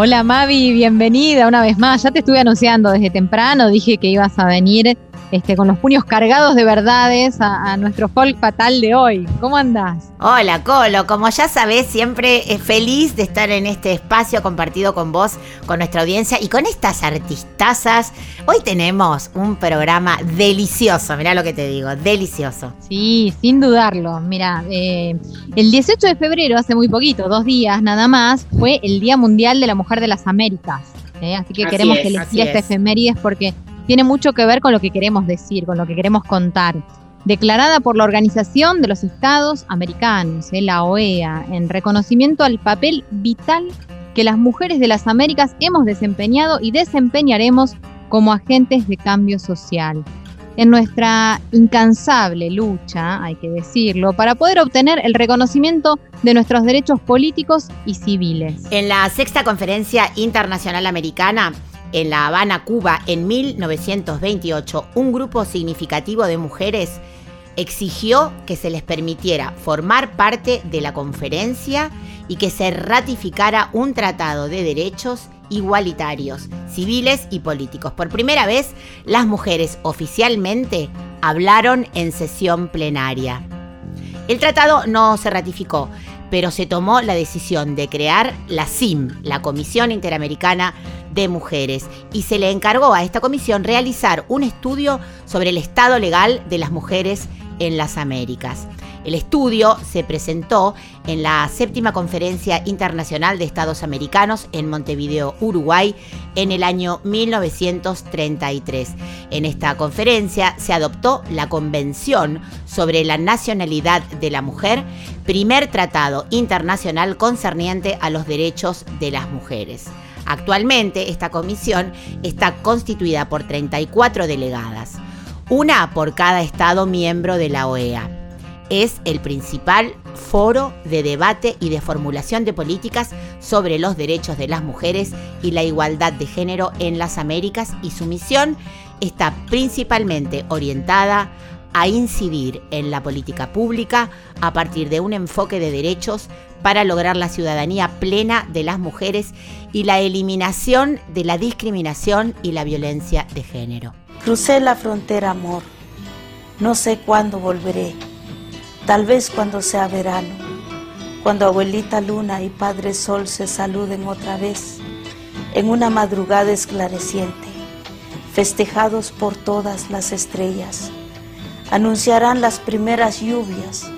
Hola Mavi, bienvenida una vez más. Ya te estuve anunciando desde temprano, dije que ibas a venir este, con los puños cargados de verdades a, a nuestro folk fatal de hoy. ¿Cómo andás? Hola Colo, como ya sabés, siempre es feliz de estar en este espacio compartido con vos, con nuestra audiencia y con estas artistazas. Hoy tenemos un programa delicioso, mirá lo que te digo, delicioso. Sí, sin dudarlo. Mira, eh, el 18 de febrero, hace muy poquito, dos días nada más, fue el Día Mundial de la Mujer de las Américas. ¿eh? Así que Así queremos es, elegir así esta es. efemérides porque tiene mucho que ver con lo que queremos decir, con lo que queremos contar. Declarada por la Organización de los Estados Americanos, ¿eh? la OEA, en reconocimiento al papel vital que las mujeres de las Américas hemos desempeñado y desempeñaremos como agentes de cambio social en nuestra incansable lucha, hay que decirlo, para poder obtener el reconocimiento de nuestros derechos políticos y civiles. En la sexta conferencia internacional americana, en La Habana, Cuba, en 1928, un grupo significativo de mujeres exigió que se les permitiera formar parte de la conferencia y que se ratificara un tratado de derechos igualitarios, civiles y políticos. Por primera vez, las mujeres oficialmente hablaron en sesión plenaria. El tratado no se ratificó, pero se tomó la decisión de crear la CIM, la Comisión Interamericana de Mujeres, y se le encargó a esta comisión realizar un estudio sobre el estado legal de las mujeres en las Américas. El estudio se presentó en la séptima Conferencia Internacional de Estados Americanos en Montevideo, Uruguay, en el año 1933. En esta conferencia se adoptó la Convención sobre la Nacionalidad de la Mujer, primer tratado internacional concerniente a los derechos de las mujeres. Actualmente esta comisión está constituida por 34 delegadas, una por cada Estado miembro de la OEA es el principal foro de debate y de formulación de políticas sobre los derechos de las mujeres y la igualdad de género en las Américas y su misión está principalmente orientada a incidir en la política pública a partir de un enfoque de derechos para lograr la ciudadanía plena de las mujeres y la eliminación de la discriminación y la violencia de género. Crucé la frontera, amor. No sé cuándo volveré. Tal vez cuando sea verano. Cuando abuelita luna y padre sol se saluden otra vez. En una madrugada esclareciente. Festejados por todas las estrellas. Anunciarán las primeras lluvias.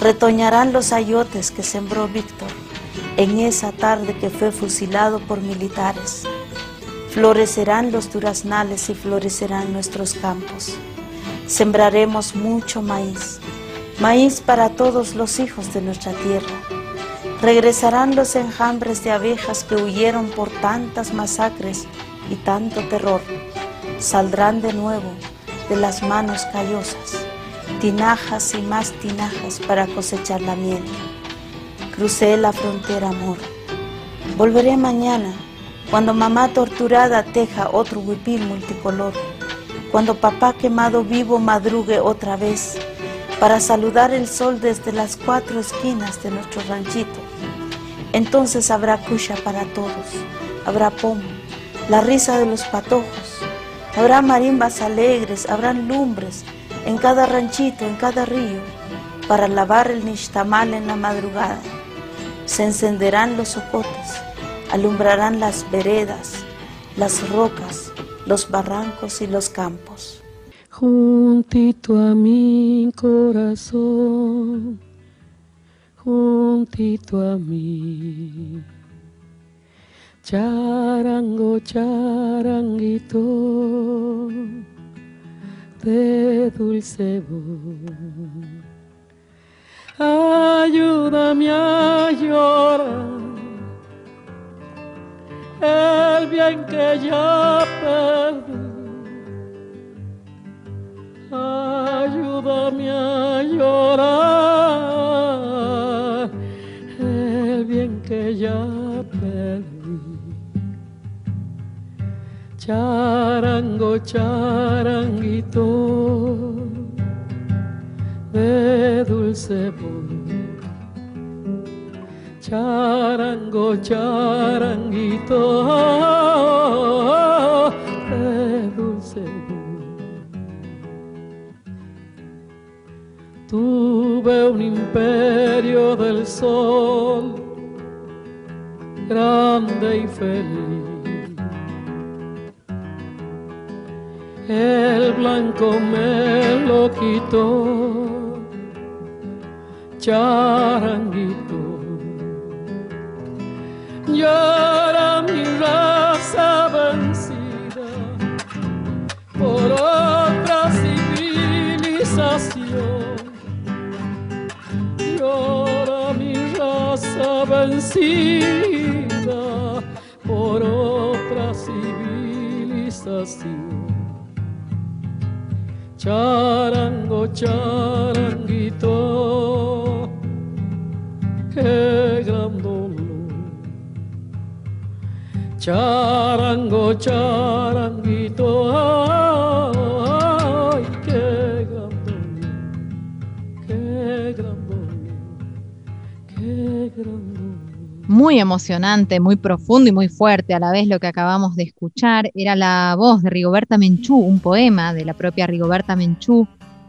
Retoñarán los ayotes que sembró Víctor en esa tarde que fue fusilado por militares. Florecerán los duraznales y florecerán nuestros campos. Sembraremos mucho maíz, maíz para todos los hijos de nuestra tierra. Regresarán los enjambres de abejas que huyeron por tantas masacres y tanto terror. Saldrán de nuevo de las manos callosas, tinajas y más tinajas para cosechar la miel. Crucé la frontera, amor. Volveré mañana, cuando mamá torturada teja otro huipil multicolor, cuando papá quemado vivo madrugue otra vez, para saludar el sol desde las cuatro esquinas de nuestro ranchito. Entonces habrá cucha para todos, habrá pomo, la risa de los patojos, habrá marimbas alegres, habrán lumbres en cada ranchito, en cada río, para lavar el nixtamal en la madrugada. Se encenderán los socotes, alumbrarán las veredas, las rocas, los barrancos y los campos juntito a mi corazón, juntito a mí. Charango, charanguito, de dulce voz. Ayúdame a llorar el bien que ya perdí Ayúdame a llorar el bien que ya perdí. Charango, charanguito de dulce voz. Charango, charanguito de dulce voz. Tuve un imperio del sol, grande y feliz. El blanco me lo quitó, charanguito. Vencida por otra civilización. Charango, charanguito, qué gran dolor. Charango, charanguito, Muy emocionante, muy profundo y muy fuerte a la vez lo que acabamos de escuchar. Era la voz de Rigoberta Menchú, un poema de la propia Rigoberta Menchú,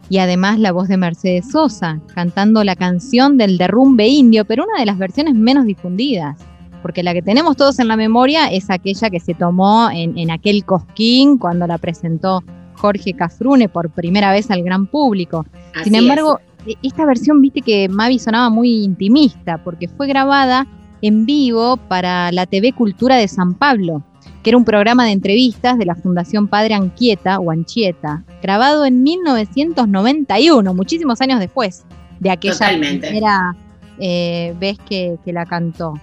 y además la voz de Mercedes Sosa, cantando la canción del derrumbe indio, pero una de las versiones menos difundidas, porque la que tenemos todos en la memoria es aquella que se tomó en, en aquel cosquín cuando la presentó Jorge Cafrune por primera vez al gran público. Sin embargo, e- esta versión, viste que Mavi sonaba muy intimista, porque fue grabada en vivo para la TV Cultura de San Pablo, que era un programa de entrevistas de la Fundación Padre Anquieta o Anchieta, grabado en 1991, muchísimos años después de aquella Totalmente. primera eh, vez que, que la cantó.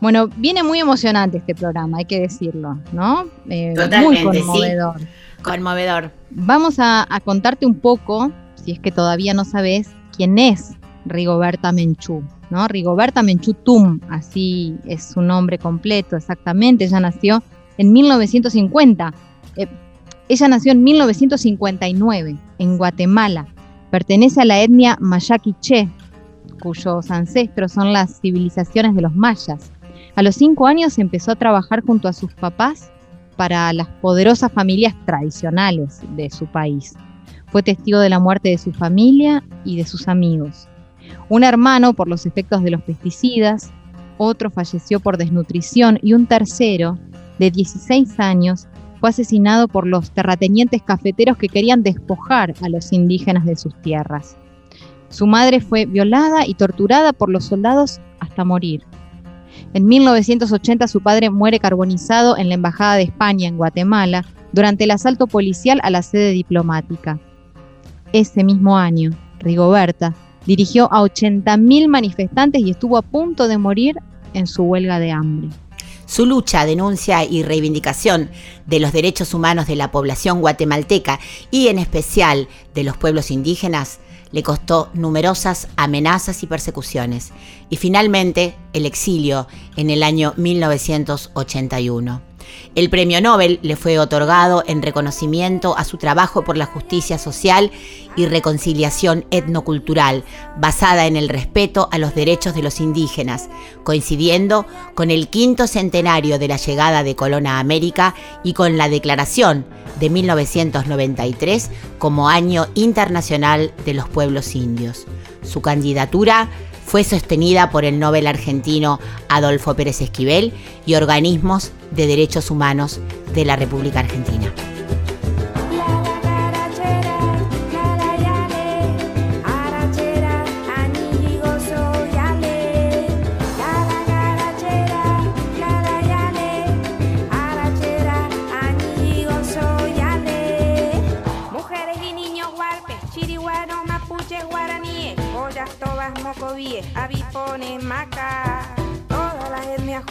Bueno, viene muy emocionante este programa, hay que decirlo, ¿no? Eh, Totalmente, muy conmovedor. conmovedor. Vamos a, a contarte un poco, si es que todavía no sabes, quién es Rigoberta Menchú, ¿no? Rigoberta Menchú Tum, así es su nombre completo exactamente. Ella nació en 1950. Eh, ella nació en 1959 en Guatemala. Pertenece a la etnia Mayaquiche, cuyos ancestros son las civilizaciones de los mayas. A los cinco años empezó a trabajar junto a sus papás para las poderosas familias tradicionales de su país. Fue testigo de la muerte de su familia y de sus amigos. Un hermano por los efectos de los pesticidas, otro falleció por desnutrición y un tercero, de 16 años, fue asesinado por los terratenientes cafeteros que querían despojar a los indígenas de sus tierras. Su madre fue violada y torturada por los soldados hasta morir. En 1980 su padre muere carbonizado en la Embajada de España en Guatemala durante el asalto policial a la sede diplomática. Ese mismo año, Rigoberta dirigió a 80.000 manifestantes y estuvo a punto de morir en su huelga de hambre. Su lucha, denuncia y reivindicación de los derechos humanos de la población guatemalteca y en especial de los pueblos indígenas le costó numerosas amenazas y persecuciones y finalmente el exilio en el año 1981. El premio Nobel le fue otorgado en reconocimiento a su trabajo por la justicia social y reconciliación etnocultural, basada en el respeto a los derechos de los indígenas, coincidiendo con el quinto centenario de la llegada de Colón a América y con la declaración de 1993 como Año Internacional de los Pueblos Indios. Su candidatura fue sostenida por el Nobel argentino Adolfo Pérez Esquivel y organismos de derechos humanos de la República Argentina.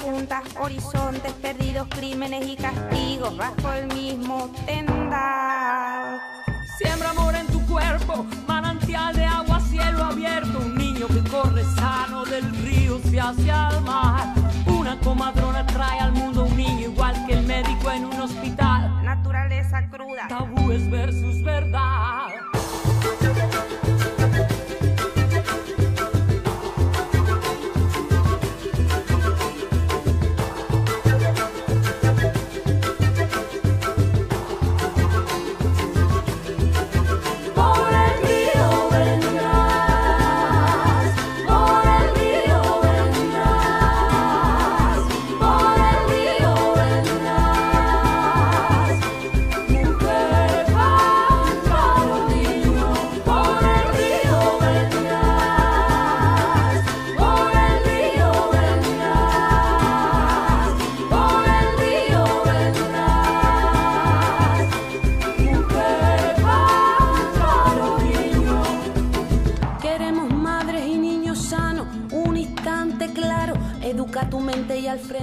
Juntas, horizontes perdidos, crímenes y castigos bajo el mismo tendal. Siembra amor en tu cuerpo, manantial de agua, cielo abierto. Un niño que corre sano del río se hacia el mar. Una comadrona trae al mundo un niño igual que el médico en un hospital. Naturaleza cruda. Tabúes versus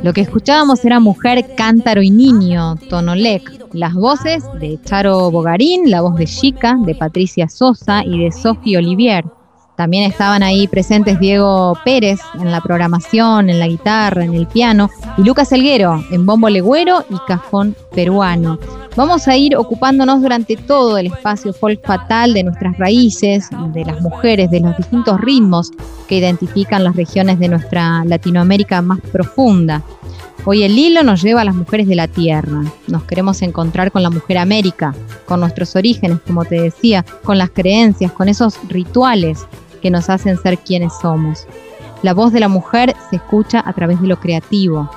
Lo que escuchábamos era Mujer, Cántaro y Niño, Tonolec. Las voces de Charo Bogarín, la voz de Chica, de Patricia Sosa y de Sophie Olivier. También estaban ahí presentes Diego Pérez en la programación, en la guitarra, en el piano, y Lucas Elguero en bombo legüero y cajón peruano. Vamos a ir ocupándonos durante todo el espacio folk fatal de nuestras raíces, de las mujeres, de los distintos ritmos que identifican las regiones de nuestra Latinoamérica más profunda. Hoy el hilo nos lleva a las mujeres de la tierra. Nos queremos encontrar con la mujer América, con nuestros orígenes, como te decía, con las creencias, con esos rituales que nos hacen ser quienes somos. La voz de la mujer se escucha a través de lo creativo,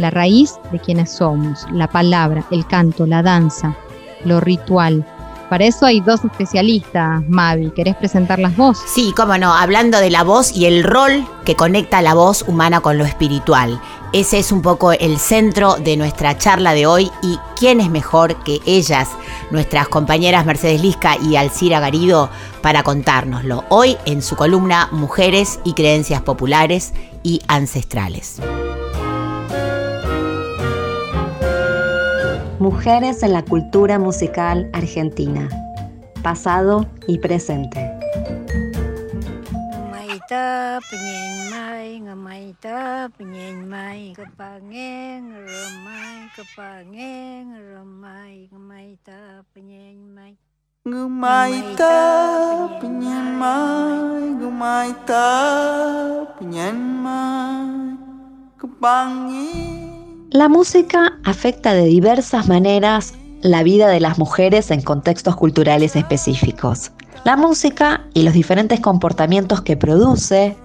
la raíz de quienes somos, la palabra, el canto, la danza, lo ritual. Para eso hay dos especialistas, Mavi. ¿Querés presentarlas vos? Sí, cómo no, hablando de la voz y el rol que conecta la voz humana con lo espiritual. Ese es un poco el centro de nuestra charla de hoy y quién es mejor que ellas, nuestras compañeras Mercedes Lisca y Alcira Garido, para contárnoslo. Hoy en su columna Mujeres y Creencias Populares y Ancestrales. Mujeres en la cultura musical argentina. Pasado y presente. Mai mai La música afecta de diversas maneras la vida de las mujeres en contextos culturales específicos. La música y los diferentes comportamientos que produce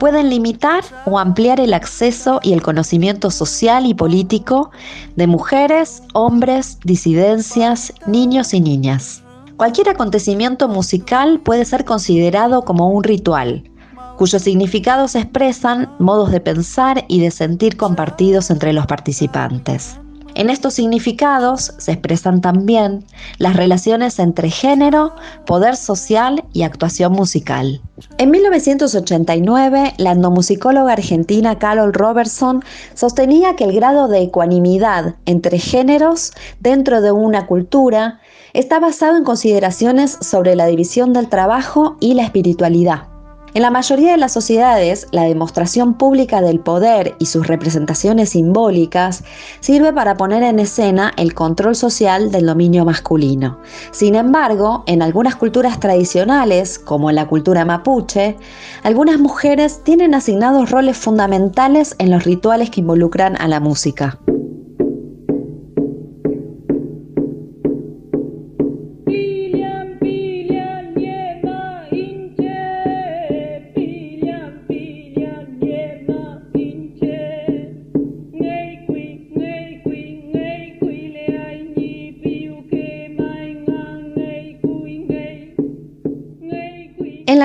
pueden limitar o ampliar el acceso y el conocimiento social y político de mujeres, hombres, disidencias, niños y niñas. Cualquier acontecimiento musical puede ser considerado como un ritual, cuyos significados expresan modos de pensar y de sentir compartidos entre los participantes. En estos significados se expresan también las relaciones entre género, poder social y actuación musical. En 1989, la etnomusicóloga argentina Carol Robertson sostenía que el grado de ecuanimidad entre géneros dentro de una cultura está basado en consideraciones sobre la división del trabajo y la espiritualidad. En la mayoría de las sociedades, la demostración pública del poder y sus representaciones simbólicas sirve para poner en escena el control social del dominio masculino. Sin embargo, en algunas culturas tradicionales, como en la cultura mapuche, algunas mujeres tienen asignados roles fundamentales en los rituales que involucran a la música.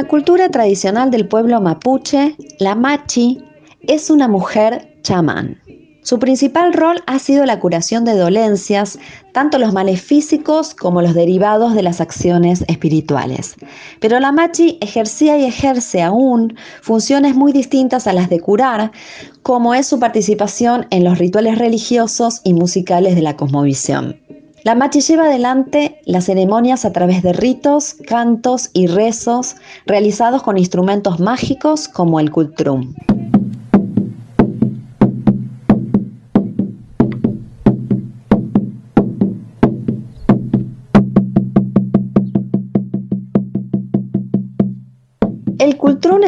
Cultura tradicional del pueblo mapuche, la machi es una mujer chamán. Su principal rol ha sido la curación de dolencias, tanto los males físicos como los derivados de las acciones espirituales. Pero la machi ejercía y ejerce aún funciones muy distintas a las de curar, como es su participación en los rituales religiosos y musicales de la cosmovisión. La machi lleva adelante las ceremonias a través de ritos, cantos y rezos realizados con instrumentos mágicos como el kultrum.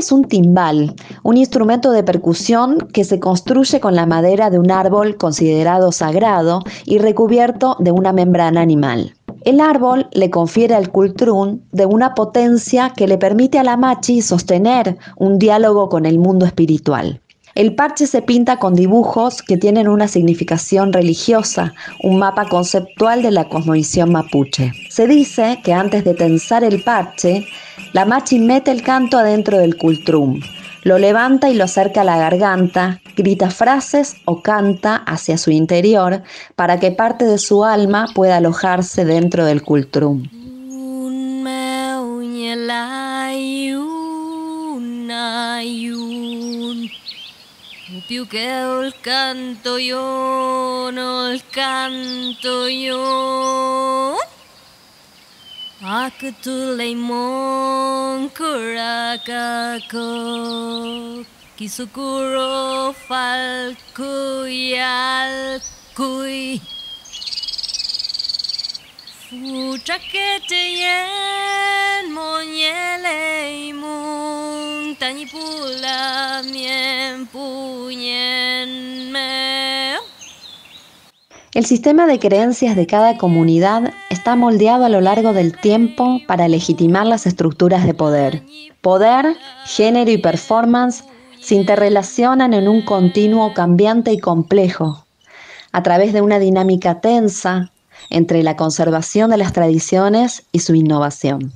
Es un timbal, un instrumento de percusión que se construye con la madera de un árbol considerado sagrado y recubierto de una membrana animal. El árbol le confiere al cultrún de una potencia que le permite a la machi sostener un diálogo con el mundo espiritual. El parche se pinta con dibujos que tienen una significación religiosa, un mapa conceptual de la cosmovisión mapuche. Se dice que antes de tensar el parche, la machi mete el canto adentro del cultrum, lo levanta y lo acerca a la garganta, grita frases o canta hacia su interior para que parte de su alma pueda alojarse dentro del cultrum. Più che il canto io, il canto io Aku tu lemon kurakako Kisukuro falkuyal kui El sistema de creencias de cada comunidad está moldeado a lo largo del tiempo para legitimar las estructuras de poder. Poder, género y performance se interrelacionan en un continuo cambiante y complejo, a través de una dinámica tensa entre la conservación de las tradiciones y su innovación.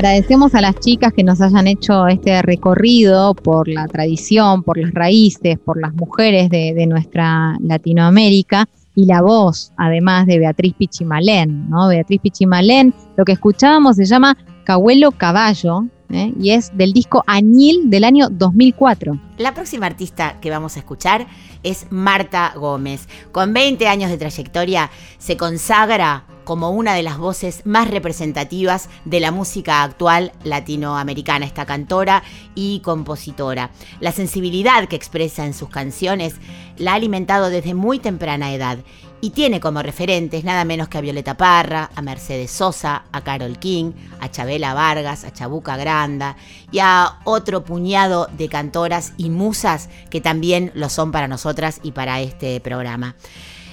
Agradecemos a las chicas que nos hayan hecho este recorrido por la tradición, por las raíces, por las mujeres de, nuestra Latinoamérica y la voz, además de Beatriz Pichimalén, ¿no? Beatriz Pichimalén, lo que escuchábamos se llama Cahuelo Caballo ¿eh? y es del disco Añil del año 2004. La próxima artista que vamos a escuchar es Marta Gómez. Con 20 años de trayectoria se consagra como una de las voces más representativas de la música actual latinoamericana, esta cantora y compositora. La sensibilidad que expresa en sus canciones la ha alimentado desde muy temprana edad y tiene como referentes nada menos que a Violeta Parra, a Mercedes Sosa, a Carol King, a Chabela Vargas, a Chabuca Granda y a otro puñado de cantoras y musas que también lo son para nosotras y para este programa.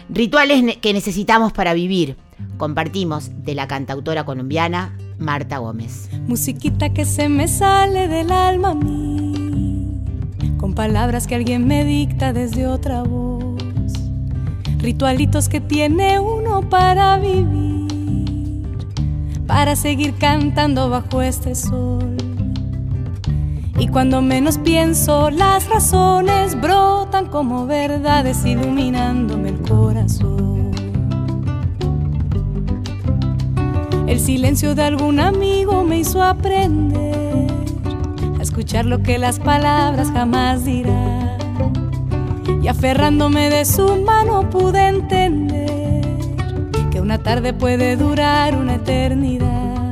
Rituales que necesitamos para vivir. Compartimos de la cantautora colombiana Marta Gómez. Musiquita que se me sale del alma a mí, con palabras que alguien me dicta desde otra voz, ritualitos que tiene uno para vivir, para seguir cantando bajo este sol. Y cuando menos pienso, las razones brotan como verdades iluminándome el corazón. El silencio de algún amigo me hizo aprender a escuchar lo que las palabras jamás dirán. Y aferrándome de su mano pude entender que una tarde puede durar una eternidad.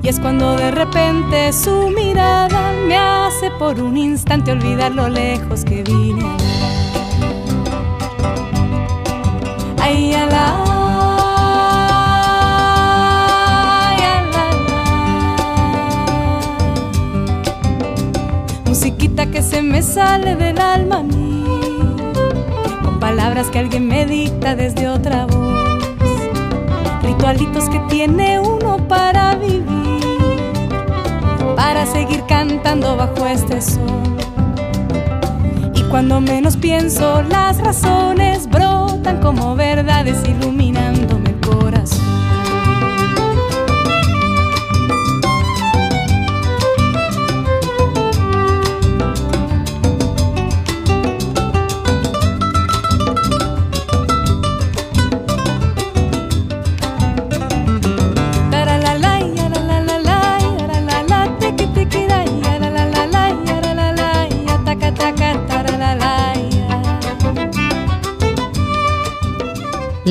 Y es cuando de repente su mirada me hace por un instante olvidar lo lejos que vine. Ay. Me sale del alma a mí, con palabras que alguien me dicta desde otra voz, ritualitos que tiene uno para vivir, para seguir cantando bajo este sol. Y cuando menos pienso, las razones brotan como verdades iluminándome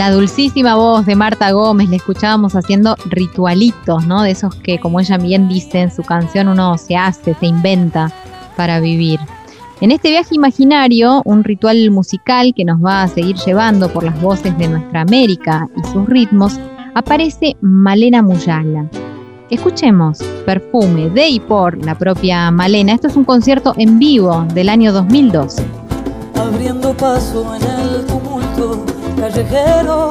La dulcísima voz de Marta Gómez la escuchábamos haciendo ritualitos, ¿no? De esos que, como ella bien dice en su canción, uno se hace, se inventa para vivir. En este viaje imaginario, un ritual musical que nos va a seguir llevando por las voces de nuestra América y sus ritmos, aparece Malena Muyala. Escuchemos Perfume de y por la propia Malena. Esto es un concierto en vivo del año 2012. abriendo paso en el tumulto callejero,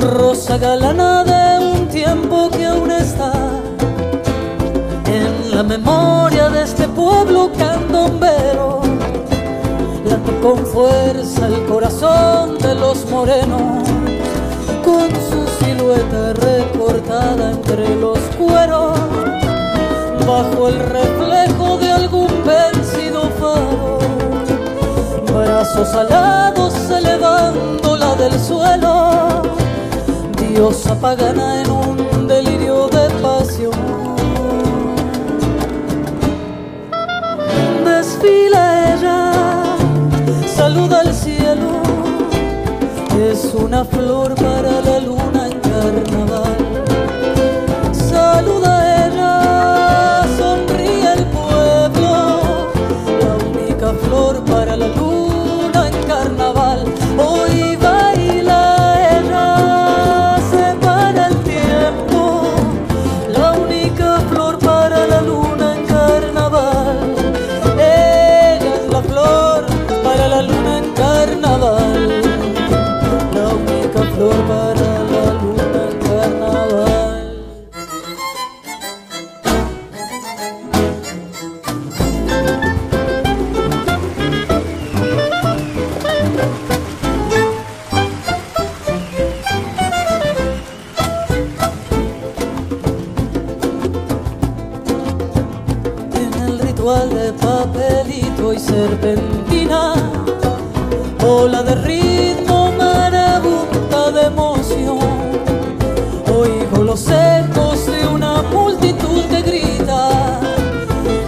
rosa galana de un tiempo que aún está en la memoria de este pueblo candombero, late con fuerza el corazón de los morenos, con su silueta recortada entre los cueros, bajo el reflejo de algún vencido faro brazos alados elevándola del suelo, diosa pagana en un delirio de pasión. Desfila ella, saluda al cielo, es una flor para la luna en los ecos de una multitud que grita,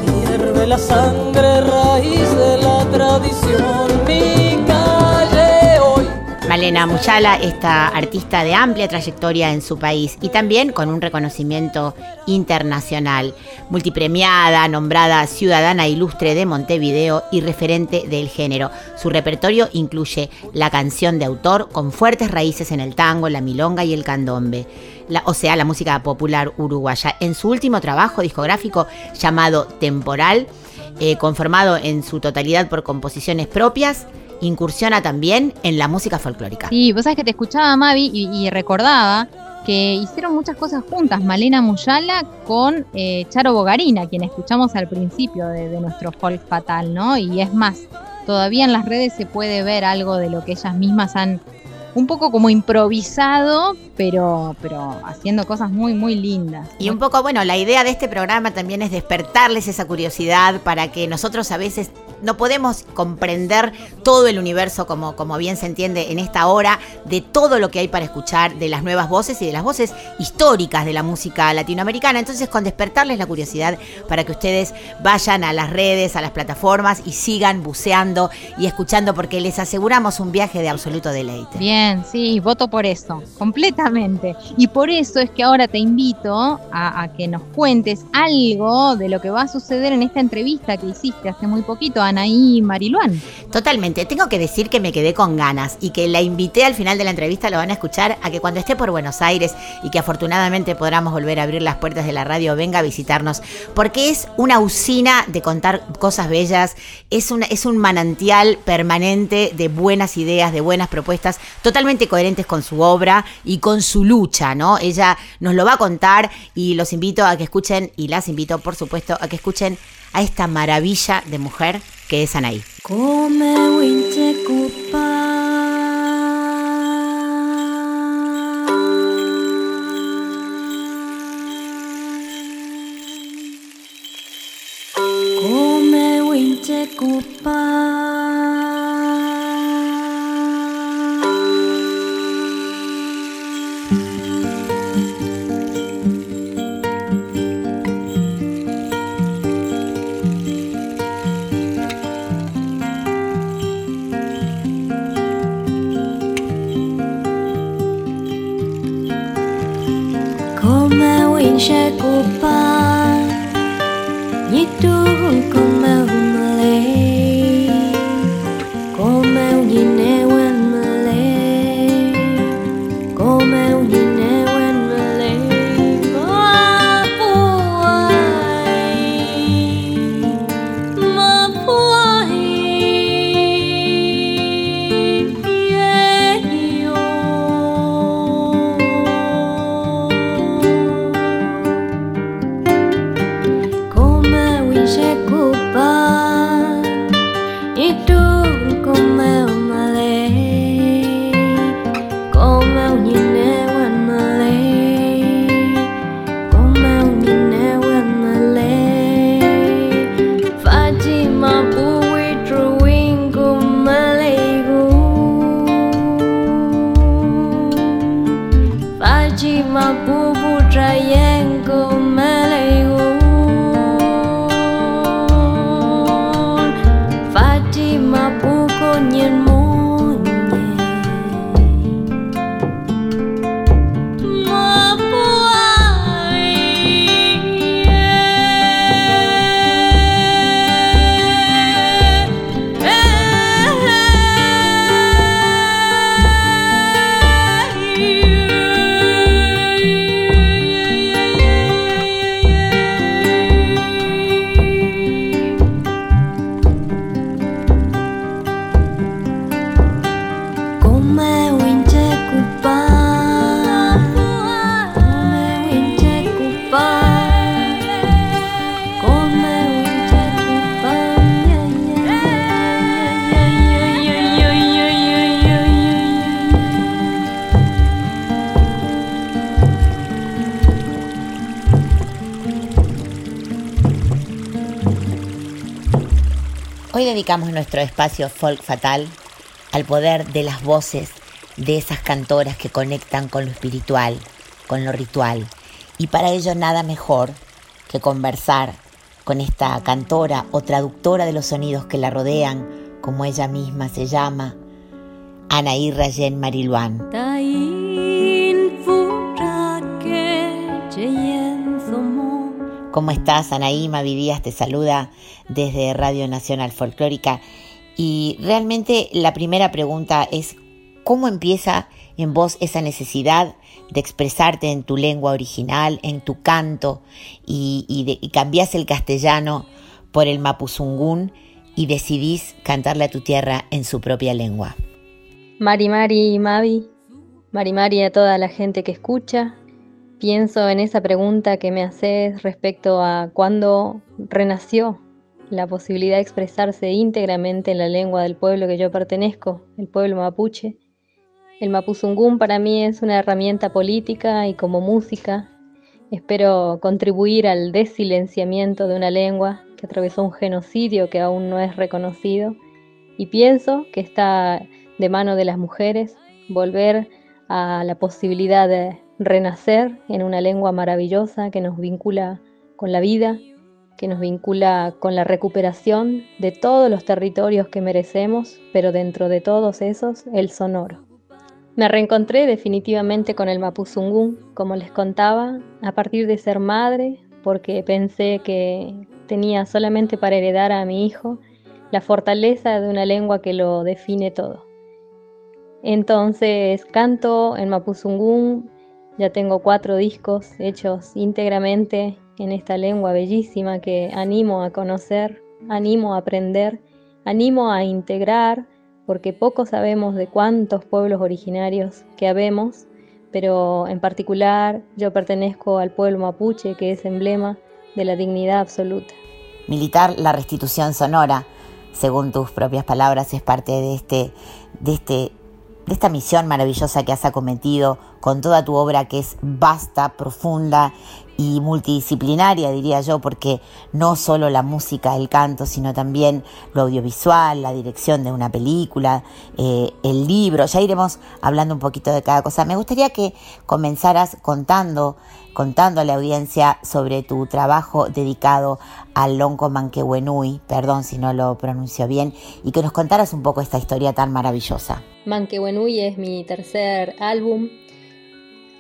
hierve la sangre raíz de la tradición. Mi calle. Malena Muyala, esta artista de amplia trayectoria en su país y también con un reconocimiento internacional, multipremiada, nombrada Ciudadana Ilustre de Montevideo y referente del género. Su repertorio incluye la canción de autor con fuertes raíces en el tango, la milonga y el candombe. La- o sea, la música popular uruguaya. En su último trabajo discográfico llamado Temporal, eh, conformado en su totalidad por composiciones propias, incursiona también en la música folclórica. Sí, vos sabés que te escuchaba Mavi y, recordaba que hicieron muchas cosas juntas, Malena Muyala con eh, Charo Bogarina, quien escuchamos al principio de, de nuestro folk fatal, ¿no? Y es más, todavía en las redes se puede ver algo de lo que ellas mismas han un poco como improvisado, pero, pero haciendo cosas muy, muy lindas. Y un poco, bueno, la idea de este programa también es despertarles esa curiosidad para que nosotros a veces no podemos comprender todo el universo como, como bien se entiende en esta hora, de todo lo que hay para escuchar, de las nuevas voces y de las voces históricas de la música latinoamericana. Entonces, con despertarles la curiosidad para que ustedes vayan a las redes, a las plataformas y sigan buceando y escuchando porque les aseguramos un viaje de absoluto deleite. Bien, sí, voto por eso, completamente. Y por eso es que ahora te invito a, a que nos cuentes algo de lo que va a suceder en esta entrevista que hiciste hace muy poquito, Anaí Mariluán. Totalmente. Tengo que decir que me quedé con ganas y que la invité al final de la entrevista, lo van a escuchar, a que cuando esté por Buenos Aires y que afortunadamente podamos volver a abrir las puertas de la radio, venga a visitarnos, porque es una usina de contar cosas bellas, es, una, es un manantial permanente de buenas ideas, de buenas propuestas, totalmente coherentes con su obra y con su lucha, ¿no? Ella nos lo va a contar y los invito a que escuchen, y las invito, por supuesto, a que escuchen a esta maravilla de mujer que es Anaí. Dedicamos nuestro espacio folk fatal al poder de las voces de esas cantoras que conectan con lo espiritual, con lo ritual. Y para ello nada mejor que conversar con esta cantora o traductora de los sonidos que la rodean, como ella misma se llama, Anaí Rayen Mariluán. ¿Cómo estás, Anaí? Mavi Díaz te saluda desde Radio Nacional Folclórica. Y realmente la primera pregunta es, ¿cómo empieza en vos esa necesidad de expresarte en tu lengua original, en tu canto, y, y, el castellano por el mapuzungún y decidís cantarle a tu tierra en su propia lengua? Mari Mari Mavi, Mari Mari a toda la gente que escucha. Pienso en esa pregunta que me haces respecto a cuándo renació la posibilidad de expresarse íntegramente en la lengua del pueblo que yo pertenezco, el pueblo mapuche. El mapuzungún para mí es una herramienta política y como música espero contribuir al desilenciamiento de una lengua que atravesó un genocidio que aún no es reconocido y pienso que está de mano de las mujeres volver a la posibilidad de renacer en una lengua maravillosa que nos vincula con la vida, que nos vincula con la recuperación de todos los territorios que merecemos, pero dentro de todos esos, el sonoro. Me reencontré definitivamente con el mapuzungún, como les contaba, a partir de ser madre, porque pensé que tenía solamente para heredar a mi hijo la fortaleza de una lengua que lo define todo. Entonces canto en mapuzungún, ya tengo cuatro discos hechos íntegramente en esta lengua bellísima que animo a conocer, animo a aprender, animo a integrar, porque poco sabemos de cuántos pueblos originarios que habemos, pero en particular yo pertenezco al pueblo mapuche que es emblema de la dignidad absoluta. Militar, la restitución sonora, según tus propias palabras, es parte de este, de este, de esta misión maravillosa que has acometido con toda tu obra que es vasta, profunda y multidisciplinaria, diría yo, porque no solo la música, el canto, sino también lo audiovisual, la dirección de una película, eh, el libro, ya iremos hablando un poquito de cada cosa. Me gustaría que comenzaras contando, contando a la audiencia sobre tu trabajo dedicado al Lonco Manquehuenui, perdón si no lo pronuncio bien, y que nos contaras un poco esta historia tan maravillosa. Manquehuenui es mi tercer álbum,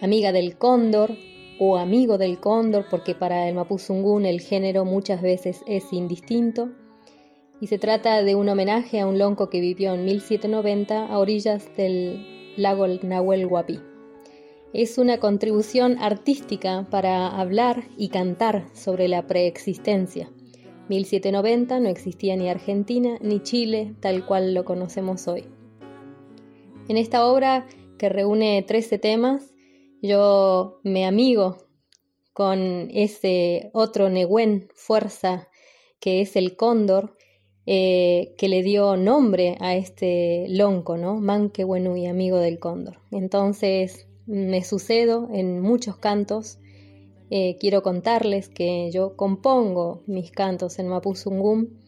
Amiga del Cóndor o Amigo del Cóndor, porque para el mapuzungún el género muchas veces es indistinto. Y se trata de un homenaje a un lonco que vivió en 1790 a orillas del lago Nahuel Huapi. Es una contribución artística para hablar y cantar sobre la preexistencia. 1790 no existía ni Argentina ni Chile tal cual lo conocemos hoy. En esta obra, que reúne 13 temas, yo me amigo con ese otro Nehuen fuerza que es el cóndor, eh, que le dio nombre a este lonco, ¿no? Manquehuenui, amigo del cóndor. Entonces me sucedo en muchos cantos. Eh, quiero contarles que yo compongo mis cantos en Mapuzungún.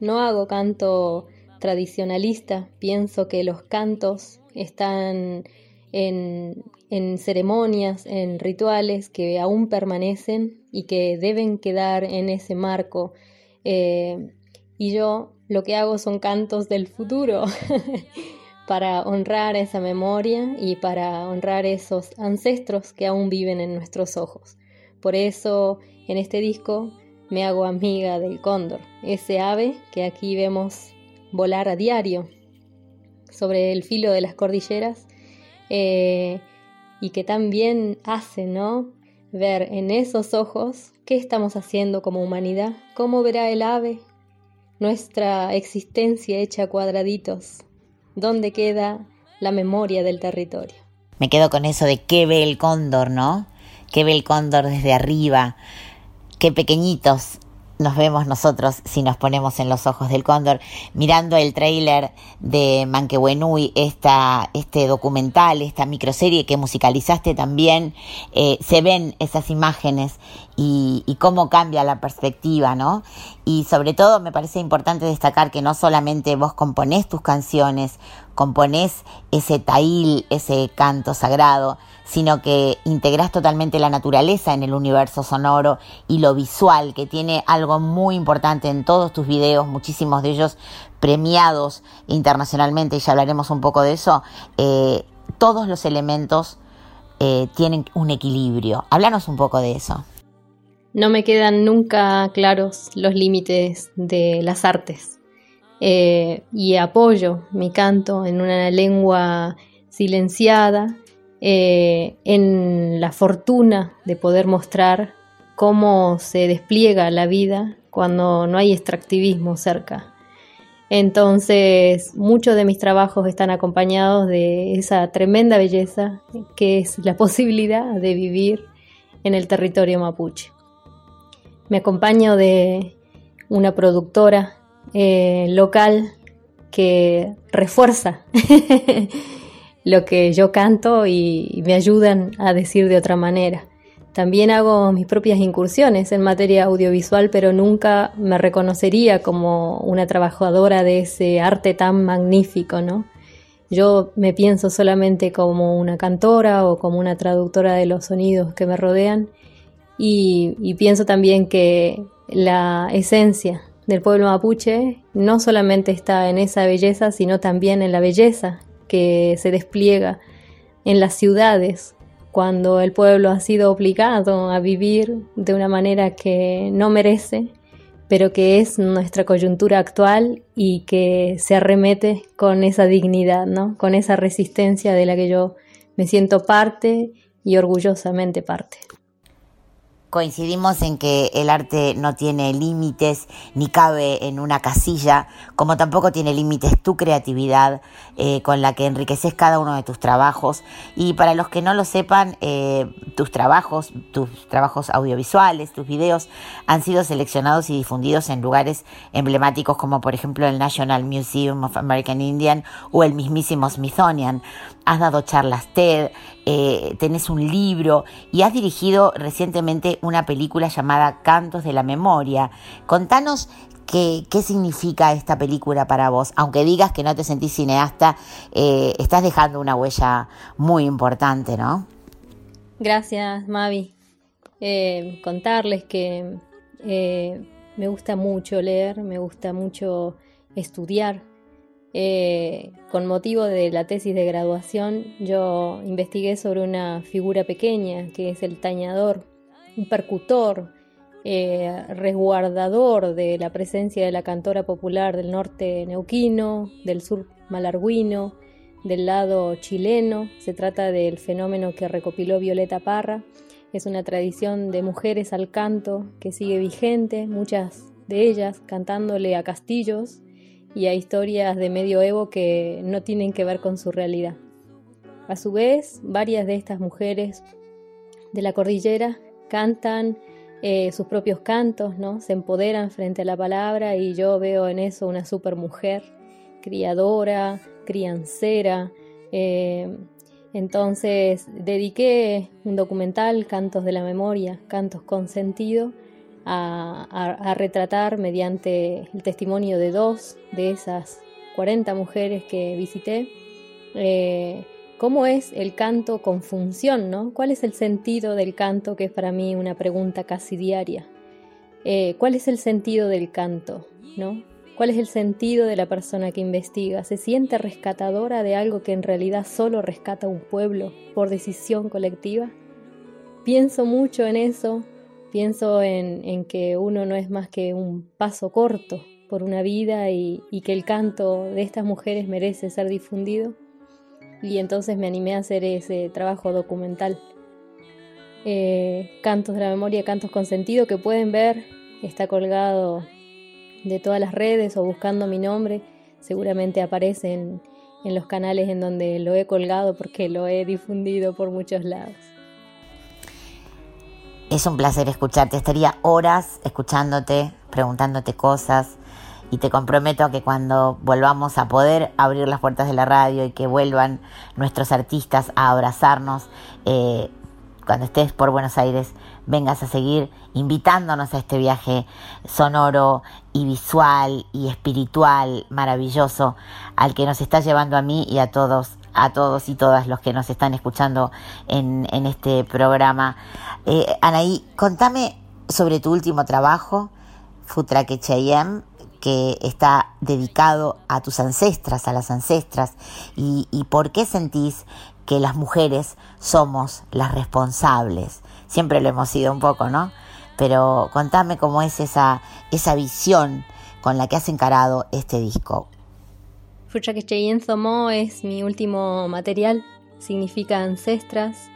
No hago canto tradicionalista, pienso que los cantos están en, en ceremonias, en rituales que aún permanecen y que deben quedar en ese marco. Eh, y yo lo que hago son cantos del futuro para honrar esa memoria y para honrar esos ancestros que aún viven en nuestros ojos. Por eso en este disco me hago amiga del cóndor, ese ave que aquí vemos volar a diario sobre el filo de las cordilleras eh, y que también hace, ¿no? Ver en esos ojos qué estamos haciendo como humanidad, cómo verá el ave nuestra existencia hecha cuadraditos, dónde queda la memoria del territorio. Me quedo con eso de qué ve el cóndor, ¿no? ¿Qué ve el cóndor desde arriba? Qué pequeñitos nos vemos nosotros si nos ponemos en los ojos del cóndor, mirando el tráiler de Manquehuenui, esta, este documental, esta microserie que musicalizaste también, eh, se ven esas imágenes y, y, cómo cambia la perspectiva, ¿no? Y sobre todo me parece importante destacar que no solamente vos componés tus canciones, componés ese taíl, ese canto sagrado, sino que integrás totalmente la naturaleza en el universo sonoro y lo visual, que tiene algo muy importante en todos tus videos, muchísimos de ellos premiados internacionalmente, y ya hablaremos un poco de eso. Eh, todos los elementos eh, tienen un equilibrio. Háblanos un poco de eso. No me quedan nunca claros los límites de las artes. Eh, y apoyo mi canto en una lengua silenciada, eh, en la fortuna de poder mostrar cómo se despliega la vida cuando no hay extractivismo cerca. Entonces, muchos de mis trabajos están acompañados de esa tremenda belleza que es la posibilidad de vivir en el territorio mapuche. Me acompaño de una productora eh, local que refuerza lo que yo canto y me ayudan a decir de otra manera. También hago mis propias incursiones en materia audiovisual, pero nunca me reconocería como una trabajadora de ese arte tan magnífico, ¿no? Yo me pienso solamente como una cantora o como una traductora de los sonidos que me rodean y, y pienso también que la esencia del pueblo mapuche no solamente está en esa belleza, sino también en la belleza que se despliega en las ciudades cuando el pueblo ha sido obligado a vivir de una manera que no merece, pero que es nuestra coyuntura actual y que se arremete con esa dignidad, ¿no? Con esa resistencia de la que yo me siento parte y orgullosamente parte coincidimos en que el arte no tiene límites ni cabe en una casilla, como tampoco tiene límites tu creatividad eh, con la que enriqueces cada uno de tus trabajos. Y para los que no lo sepan, eh, tus trabajos, tus trabajos audiovisuales, tus videos han sido seleccionados y difundidos en lugares emblemáticos como por ejemplo el National Museum of American Indian o el mismísimo Smithsonian. Has dado charlas TED, eh, tenés un libro y has dirigido recientemente una película llamada Cantos de la Memoria. Contanos qué, qué significa esta película para vos. Aunque digas que no te sentís cineasta, eh, estás dejando una huella muy importante, ¿no? Gracias, Mavi. Eh, contarles que eh, me gusta mucho leer, me gusta mucho estudiar. Con motivo de la tesis de graduación, yo investigué sobre una figura pequeña que es el tañador, un percutor, eh, resguardador de la presencia de la cantora popular del norte neuquino, del sur malarguino, del lado chileno. Se trata del fenómeno que recopiló Violeta Parra. Es una tradición de mujeres al canto que sigue vigente, muchas de ellas cantándole a castillos y a historias de medioevo que no tienen que ver con su realidad. A su vez, varias de estas mujeres de la cordillera cantan eh, sus propios cantos, ¿no? Se empoderan frente a la palabra y yo veo en eso una super mujer, criadora, criancera. eh, entonces dediqué un documental, Cantos de la Memoria, Cantos con Sentido, a, retratar mediante el testimonio de dos de esas 40 mujeres que visité, eh, cómo es el canto con función, ¿no? ¿Cuál es el sentido del canto? Que es para mí una pregunta casi diaria. Eh, ¿Cuál es el sentido del canto? ¿No? ¿Cuál es el sentido de la persona que investiga? ¿Se siente rescatadora de algo que en realidad solo rescata un pueblo por decisión colectiva? Pienso mucho en eso, pienso en, que uno no es más que un paso corto por una vida y que el canto de estas mujeres merece ser difundido. Y entonces me animé a hacer ese trabajo documental. Eh, cantos de la memoria, cantos con sentido que pueden ver, está colgado de todas las redes o buscando mi nombre, seguramente aparece en, en los canales en donde lo he colgado porque lo he difundido por muchos lados. Es un placer escucharte. Estaría horas escuchándote, preguntándote cosas. Y te comprometo a que cuando volvamos a poder abrir las puertas de la radio y que vuelvan nuestros artistas a abrazarnos, eh, cuando estés por Buenos Aires, vengas a seguir invitándonos a este viaje sonoro y visual y espiritual maravilloso al que nos está llevando a mí y a todos, a todos y todas los que nos están escuchando en, en este programa. Eh, Anaí, contame sobre tu último trabajo, Futraque Cheyenne, que está dedicado a tus ancestras, a las ancestras, y, por qué sentís que las mujeres somos las responsables. Siempre lo hemos sido un poco, ¿no? Pero contame cómo es esa, esa visión con la que has encarado este disco. Fucha que Zomo es mi último material, significa ancestras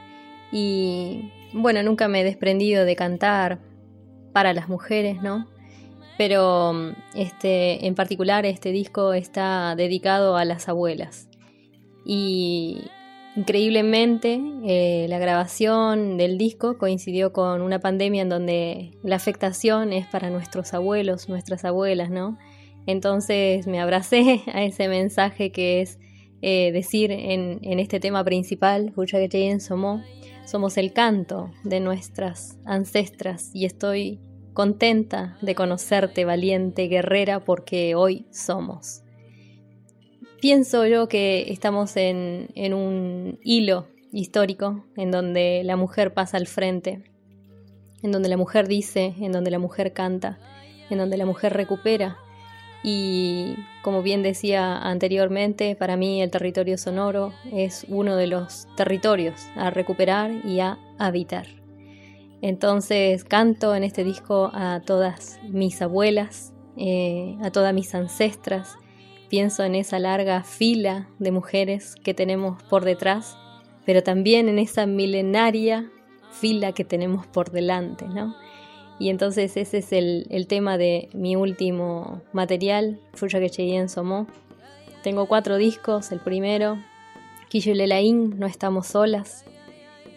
y bueno, nunca me he desprendido de cantar para las mujeres, ¿no? Pero este, en particular este disco está dedicado a las abuelas. Y increíblemente eh, la grabación del disco coincidió con una pandemia en donde la afectación es para nuestros abuelos, nuestras abuelas, ¿no? Entonces me abracé a ese mensaje que es eh, decir en, este tema principal, somos el canto de nuestras ancestras y estoy contenta de conocerte, valiente, guerrera, porque hoy somos. Pienso yo que estamos en, en un hilo histórico en donde la mujer pasa al frente, en donde la mujer dice, en donde la mujer canta, en donde la mujer recupera. Y como bien decía anteriormente, para mí el territorio sonoro es uno de los territorios a recuperar y a habitar. Entonces canto en este disco a todas mis abuelas, eh, a todas mis ancestras, pienso en esa larga fila de mujeres que tenemos por detrás, pero también en esa milenaria fila que tenemos por delante, ¿no? Y entonces ese es el, tema de mi último material, Fuya que Cheyenne Somó. Tengo cuatro discos, el primero, Quillulelaín, No estamos solas,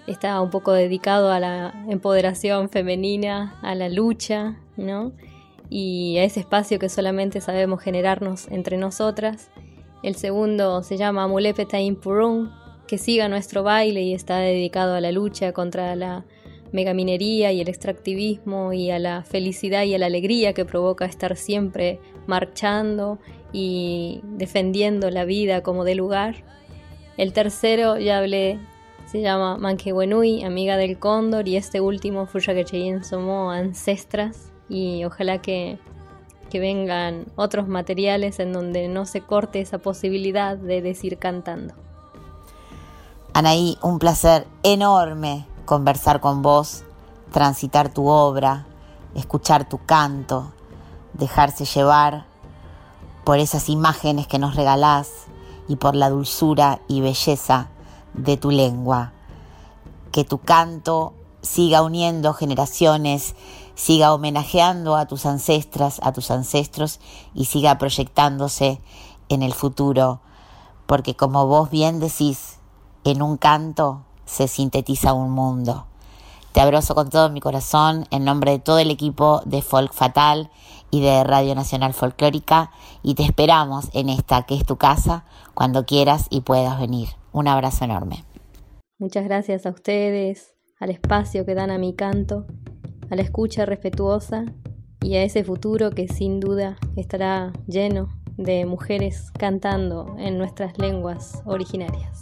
está un poco dedicado a la empoderación femenina, a la lucha, ¿no? Y a ese espacio que solamente sabemos generarnos entre nosotras. El segundo se llama Mulepetain Purung, que siga nuestro baile y está dedicado a la lucha contra la megaminería y el extractivismo y a la felicidad y a la alegría que provoca estar siempre marchando y defendiendo la vida como de lugar. El tercero ya hablé se llama Manquehuenui, amiga del cóndor, y este último, Cheyenne somos ancestras, y ojalá que, que vengan otros materiales en donde no se corte esa posibilidad de decir cantando. Anaí, un placer enorme conversar con vos, transitar tu obra, escuchar tu canto, dejarse llevar por esas imágenes que nos regalás y por la dulzura y belleza de tu lengua. Que tu canto siga uniendo generaciones, siga homenajeando a tus ancestras, a tus ancestros y siga proyectándose en el futuro. Porque como vos bien decís, en un canto se sintetiza un mundo. Te abrazo con todo mi corazón en nombre de todo el equipo de Folk Fatal y de Radio Nacional Folclórica y te esperamos en esta que es tu casa cuando quieras y puedas venir. Un abrazo enorme. Muchas gracias a ustedes, al espacio que dan a mi canto, a la escucha respetuosa y a ese futuro que sin duda estará lleno de mujeres cantando en nuestras lenguas originarias.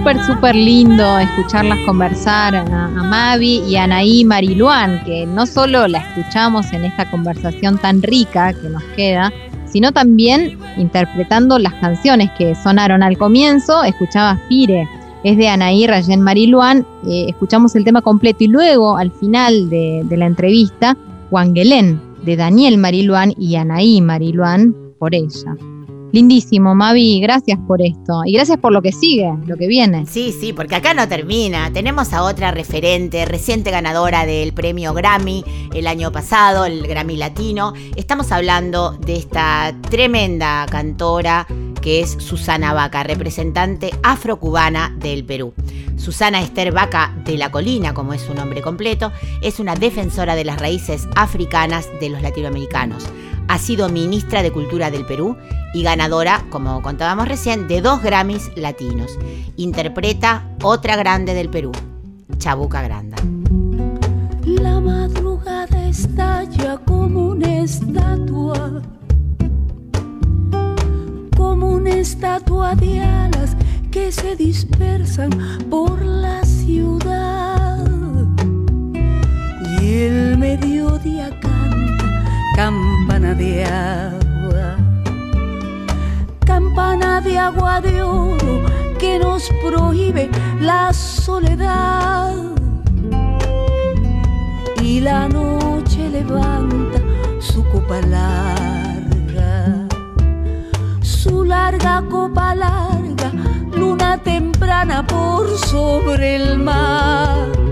Súper, súper lindo escucharlas conversar a, Mavi y a Anaí Mariluán, que no solo la escuchamos en esta conversación tan rica que nos queda, sino también interpretando las canciones que sonaron al comienzo. Escuchabas Pire, es de Anaí Rayen Mariluán, eh, escuchamos el tema completo y luego al final de, la entrevista, Wangelén, de Daniel Mariluán y Anaí Mariluán, por ella. Lindísimo, Mavi, gracias por esto. Y gracias por lo que sigue, lo que viene. Sí, sí, porque acá no termina. Tenemos a otra referente, reciente ganadora del premio Grammy el año pasado, el Grammy Latino. Estamos hablando de esta tremenda cantora que es Susana Vaca, representante afrocubana del Perú. Susana Esther Vaca de la Colina, como es su nombre completo, es una defensora de las raíces africanas de los latinoamericanos. Ha sido ministra de Cultura del Perú y ganadora, como contábamos recién, de dos Grammys latinos. Interpreta otra grande del Perú, Chabuca Granda. La madrugada estalla como una estatua, como una estatua de alas que se dispersan por la ciudad. Y el canta campana de agua, campana de agua de oro que nos prohíbe la soledad. Y la noche levanta su copa larga, su larga copa larga, luna temprana por sobre el mar.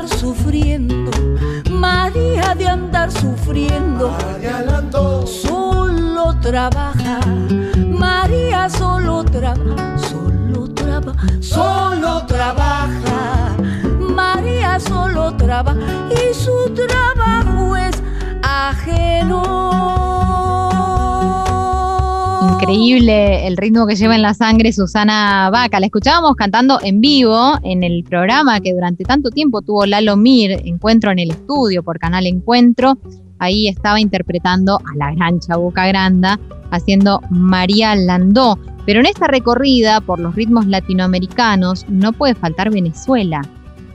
Andar sufriendo. María de andar sufriendo. Solo trabaja. María solo trabaja. Solo trabaja. Solo trabaja. María solo trabaja y su trabajo es ajeno. Increíble el ritmo que lleva en la sangre Susana Vaca. La escuchábamos cantando en vivo en el programa que durante tanto tiempo tuvo Lalo Mir, Encuentro en el Estudio por Canal Encuentro. Ahí estaba interpretando a la gran Chabuca Granda, haciendo María Landó. Pero en esta recorrida por los ritmos latinoamericanos no puede faltar Venezuela.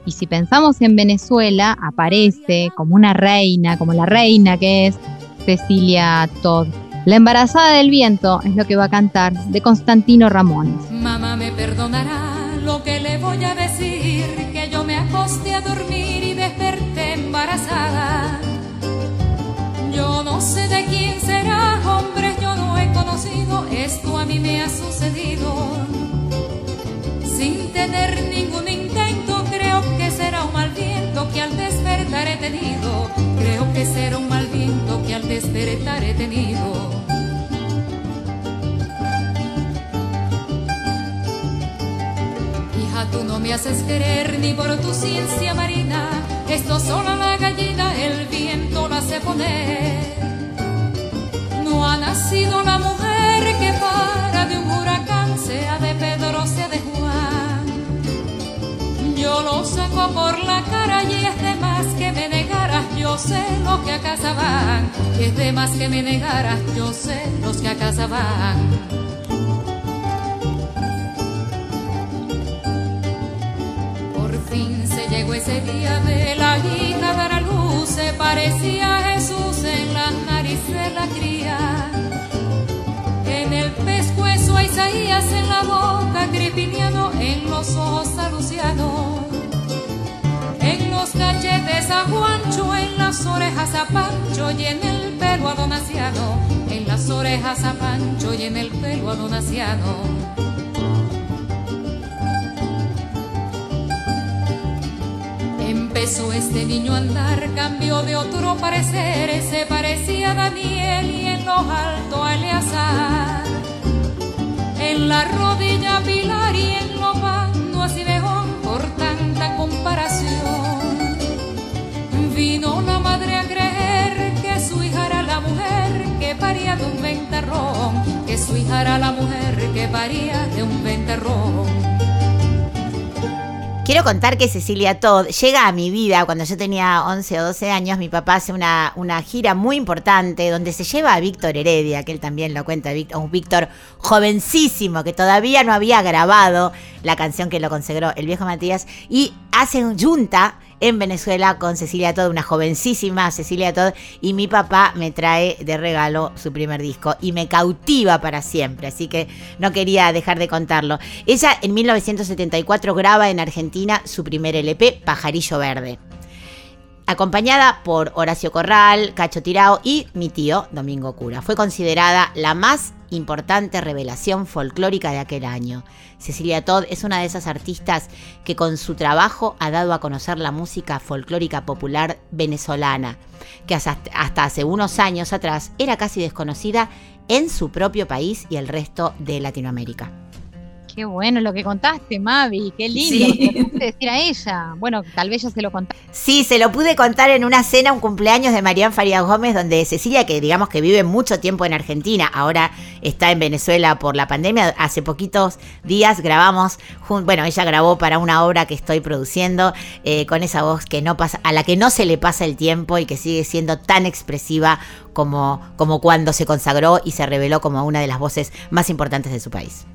Y si pensamos en Venezuela, aparece como una reina, como la reina que es Cecilia Todd. La embarazada del viento es lo que va a cantar de Constantino Ramones. Mamá me perdonará lo que le voy a decir, que yo me acosté a dormir y desperté embarazada. Yo no sé de quién será, hombre, yo no he conocido, esto a mí me ha sucedido. Sin tener ningún intento, creo que será un mal viento que al despertar he tenido. Creo que será un mal viento que al despertar he tenido. Hija, tú no me haces querer ni por tu ciencia marina. Esto solo la gallina, el viento la hace poner. No ha nacido la mujer que para de un huracán, sea de Pedro, sea de Juan. Yo lo saco por la cara y es de me yo sé los que a casa van. Es de más que me negaras, yo sé los que a casa van. se llegó ese día de la hija dar a luz, se parecía a Jesús en la nariz de la cría. En el pescuezo a Isaías, en la boca, Crepiniano, en los ojos a Luciano. Cachetes a Juancho, en las orejas a Pancho y en el pelo a Donaciano. En las orejas a Pancho y en el pelo a Donaciano. Empezó este niño a andar, cambió de otro parecer, se parecía a Daniel y en lo alto a Eleazar. En la rodilla Pilar y en Vino la madre a creer que su hija era la mujer que paría de un ventarrón, que su hija era la mujer que paría de un ventarrón. Quiero contar que Cecilia Todd llega a mi vida cuando yo tenía 11 o 12 años. Mi papá hace una, una gira muy importante donde se lleva a Víctor Heredia, que él también lo cuenta, un Víctor jovencísimo que todavía no había grabado la canción que lo consagró el viejo Matías y hacen junta en Venezuela con Cecilia Todd, una jovencísima Cecilia Todd, y mi papá me trae de regalo su primer disco y me cautiva para siempre, así que no quería dejar de contarlo. Ella en 1974 graba en Argentina su primer LP, Pajarillo Verde acompañada por Horacio Corral, Cacho Tirao y mi tío Domingo Cura. Fue considerada la más importante revelación folclórica de aquel año. Cecilia Todd es una de esas artistas que con su trabajo ha dado a conocer la música folclórica popular venezolana, que hasta, hace unos años atrás era casi desconocida en su propio país y el resto de Latinoamérica. Qué bueno lo que contaste, Mavi. Qué lindo Sí. lo que decir a ella. Bueno, tal vez ya se lo contaste. Sí, se lo pude contar en una cena, un cumpleaños de Marián Farías Gómez, donde Cecilia, que digamos que vive mucho tiempo en Argentina, ahora está en Venezuela por la pandemia, hace poquitos días grabamos, bueno, ella grabó para una obra que estoy produciendo, eh, con esa voz que no pasa, a la que no se le pasa el tiempo y que sigue siendo tan expresiva como, como cuando se consagró y se reveló como una de las voces más importantes de su país.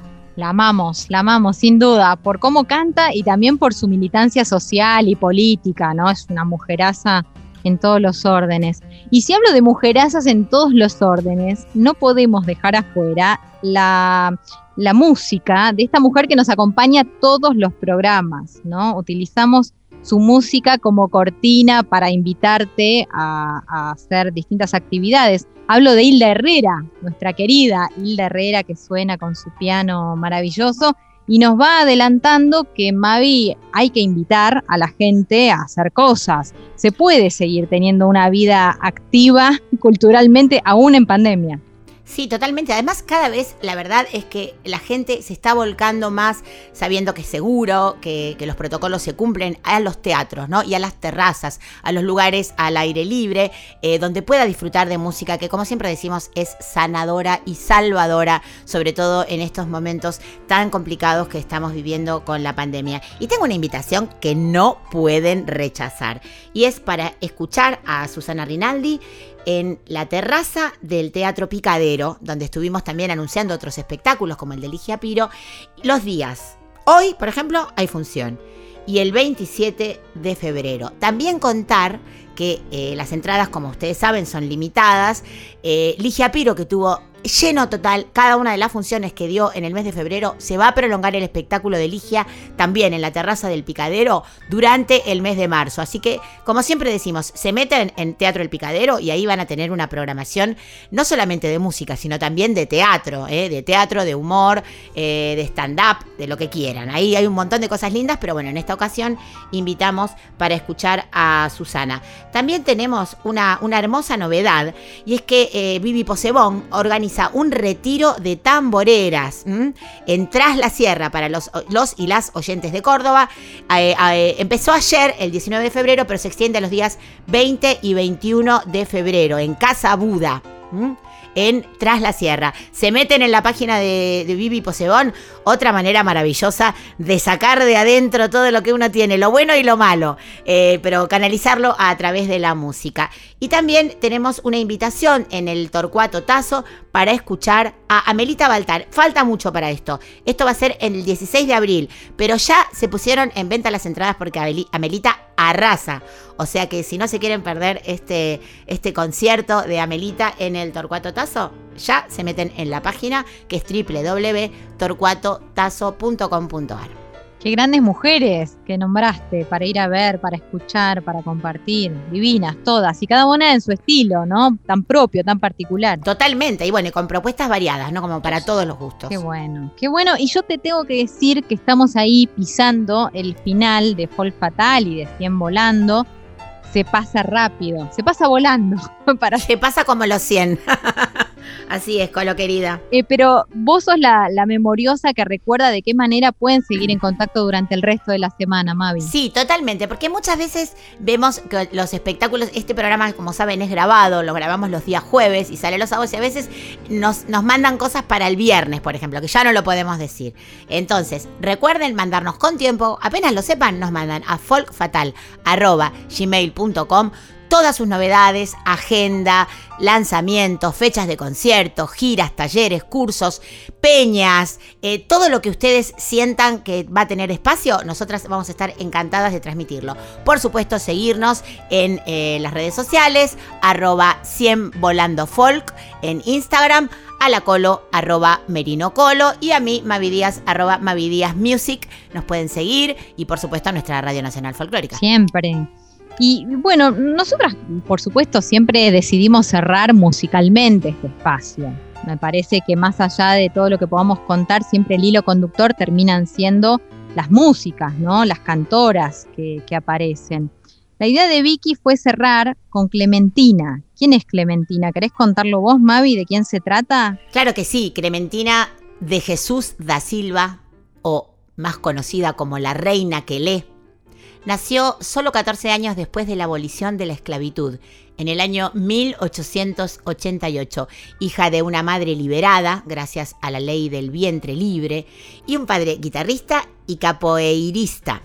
La amamos, la amamos, sin duda, por cómo canta y también por su militancia social y política, ¿no? Es una mujeraza en todos los órdenes. Y si hablo de mujerazas en todos los órdenes, no podemos dejar afuera la, la música de esta mujer que nos acompaña a todos los programas, ¿no? Utilizamos su música como cortina para invitarte a, hacer distintas actividades. Hablo de Hilda Herrera, nuestra querida Hilda Herrera que suena con su piano maravilloso y nos va adelantando que Mavi hay que invitar a la gente a hacer cosas. Se puede seguir teniendo una vida activa culturalmente aún en pandemia. Sí, totalmente. Además, cada vez la verdad es que la gente se está volcando más sabiendo que es seguro, que, los protocolos se cumplen a los teatros, ¿no? Y a las terrazas, a los lugares al aire libre, eh, donde pueda disfrutar de música que, como siempre decimos, es sanadora y salvadora, sobre todo en estos momentos tan complicados que estamos viviendo con la pandemia. Y tengo una invitación que no pueden rechazar, y es para escuchar a Susana Rinaldi en la terraza del Teatro Picadero, donde estuvimos también anunciando otros espectáculos como el de Ligia Piro, los días. Hoy, por ejemplo, hay función. Y el 27 de febrero. También contar que eh, las entradas, como ustedes saben, son limitadas. Eh, Ligia Piro, que tuvo lleno total cada una de las funciones que dio en el mes de febrero, se va a prolongar el espectáculo de Ligia también en la terraza del Picadero durante el mes de marzo. Así que, como siempre decimos, se meten en Teatro El Picadero y ahí van a tener una programación no solamente de música, sino también de teatro, ¿eh? de teatro, de humor, eh, de stand-up, de lo que quieran. Ahí hay un montón de cosas lindas, pero bueno, en esta ocasión invitamos para escuchar a Susana. También tenemos una, una hermosa novedad y es que eh, Vivi Posebón un retiro de tamboreras ¿m? en Tras la Sierra para los, los y las oyentes de Córdoba. Eh, eh, empezó ayer, el 19 de febrero, pero se extiende a los días 20 y 21 de febrero en Casa Buda. En Tras la Sierra. Se meten en la página de, de Vivi Posebón, otra manera maravillosa de sacar de adentro todo lo que uno tiene, lo bueno y lo malo, eh, pero canalizarlo a través de la música. Y también tenemos una invitación en el Torcuato Tazo para escuchar a Amelita Baltar. Falta mucho para esto. Esto va a ser el 16 de abril, pero ya se pusieron en venta las entradas porque Amelita arrasa. O sea que si no se quieren perder este, este concierto de Amelita en el Torcuato Tazo, ya se meten en la página que es www.torcuatotazo.com.ar. Qué grandes mujeres que nombraste para ir a ver, para escuchar, para compartir. Divinas todas. Y cada una en su estilo, ¿no? Tan propio, tan particular. Totalmente. Y bueno, y con propuestas variadas, ¿no? Como para todos los gustos. Qué bueno, qué bueno. Y yo te tengo que decir que estamos ahí pisando el final de Folk Fatal y de 100 volando. Se pasa rápido, se pasa volando. Para... Se pasa como los 100. Así es, Colo querida. Eh, pero vos sos la, la memoriosa que recuerda de qué manera pueden seguir en contacto durante el resto de la semana, Mavi. Sí, totalmente, porque muchas veces vemos que los espectáculos, este programa, como saben, es grabado, lo grabamos los días jueves y sale los sábados y a veces nos, nos mandan cosas para el viernes, por ejemplo, que ya no lo podemos decir. Entonces, recuerden mandarnos con tiempo, apenas lo sepan, nos mandan a folkfatal.gmail.com todas sus novedades, agenda, lanzamientos, fechas de conciertos, giras, talleres, cursos, peñas, eh, todo lo que ustedes sientan que va a tener espacio, nosotras vamos a estar encantadas de transmitirlo. Por supuesto, seguirnos en eh, las redes sociales, arroba 100 volando folk en Instagram, a la colo arroba merino colo y a mí mavidías arroba mavidías music nos pueden seguir y por supuesto a nuestra radio nacional folclórica Siempre. Y bueno, nosotras, por supuesto, siempre decidimos cerrar musicalmente este espacio. Me parece que más allá de todo lo que podamos contar, siempre el hilo conductor terminan siendo las músicas, ¿no? Las cantoras que, aparecen. La idea de Vicky fue cerrar con Clementina. ¿Quién es Clementina? ¿Querés contarlo vos, Mavi, de quién se trata? Claro que sí, Clementina de Jesús da Silva, o más conocida como la Reina que lee, nació solo 14 años después de la abolición de la esclavitud, en el año 1888, hija de una madre liberada, gracias a la ley del vientre libre, y un padre guitarrista y capoeirista,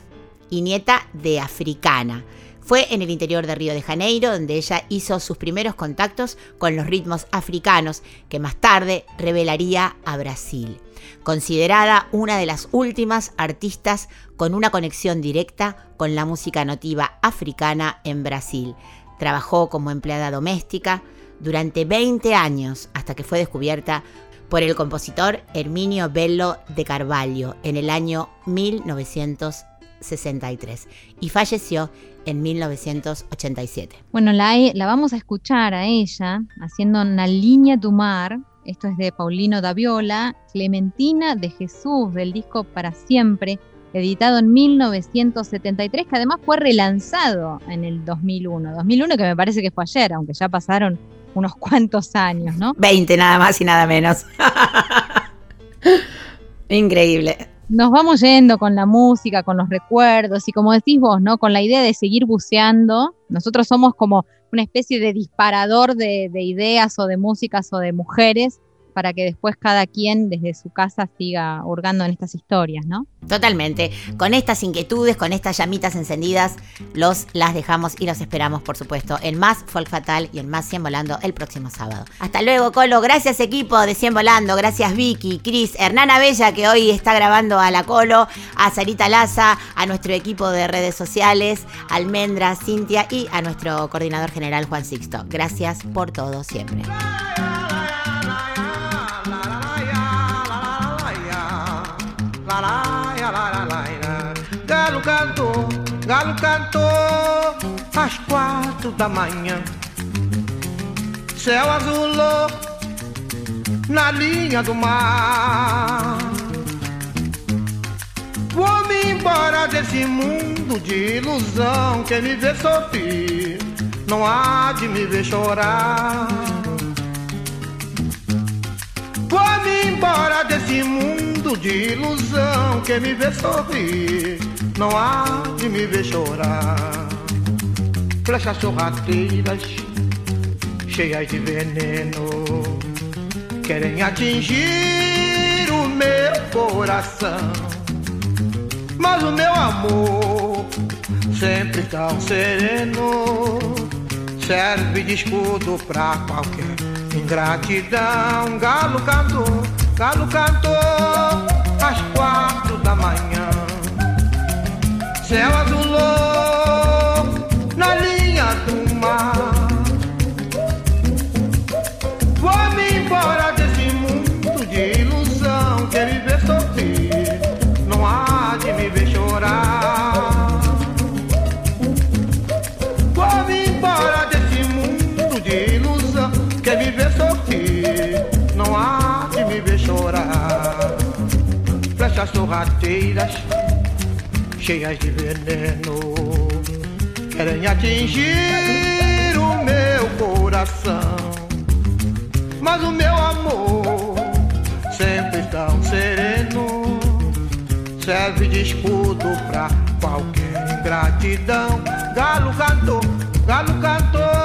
y nieta de africana. Fue en el interior de Río de Janeiro donde ella hizo sus primeros contactos con los ritmos africanos que más tarde revelaría a Brasil. Considerada una de las últimas artistas con una conexión directa con la música nativa africana en Brasil. Trabajó como empleada doméstica durante 20 años hasta que fue descubierta por el compositor Herminio Bello de Carvalho en el año 1963 y falleció en 1987. Bueno, la, la vamos a escuchar a ella haciendo una línea tu mar. Esto es de Paulino Daviola, Clementina de Jesús, del disco Para Siempre, editado en 1973, que además fue relanzado en el 2001. 2001 que me parece que fue ayer, aunque ya pasaron unos cuantos años, ¿no? 20 nada más y nada menos. Increíble. Nos vamos yendo con la música, con los recuerdos y como decís vos, ¿no? Con la idea de seguir buceando. Nosotros somos como una especie de disparador de, de ideas o de músicas o de mujeres para que después cada quien desde su casa siga hurgando en estas historias, ¿no? Totalmente. Con estas inquietudes, con estas llamitas encendidas, los las dejamos y los esperamos, por supuesto, en más Folk Fatal y en más 100 Volando el próximo sábado. Hasta luego, Colo. Gracias, equipo de 100 Volando. Gracias, Vicky, Cris, Hernana Bella, que hoy está grabando a la Colo, a Sarita Laza, a nuestro equipo de redes sociales, Almendra, Cintia y a nuestro coordinador general, Juan Sixto. Gracias por todo siempre. Cantou, galo cantou às quatro da manhã. Céu azulou na linha do mar. Vou-me embora desse mundo de ilusão. Quem me vê sorrir não há de me ver chorar. Vou-me embora desse mundo de ilusão. Quem me vê sorrir não há de me ver chorar. Flechas sorrateiras, cheias de veneno. querem atingir o meu coração. Mas o meu amor, sempre tão sereno, serve de escudo pra qualquer ingratidão. Galo cantou, galo cantou às quatro da manhã. Céu azulou Sorrateiras, cheias de veneno, querem atingir o meu coração. Mas o meu amor, sempre tão sereno, serve de escudo pra qualquer ingratidão. Galo cantou, galo cantou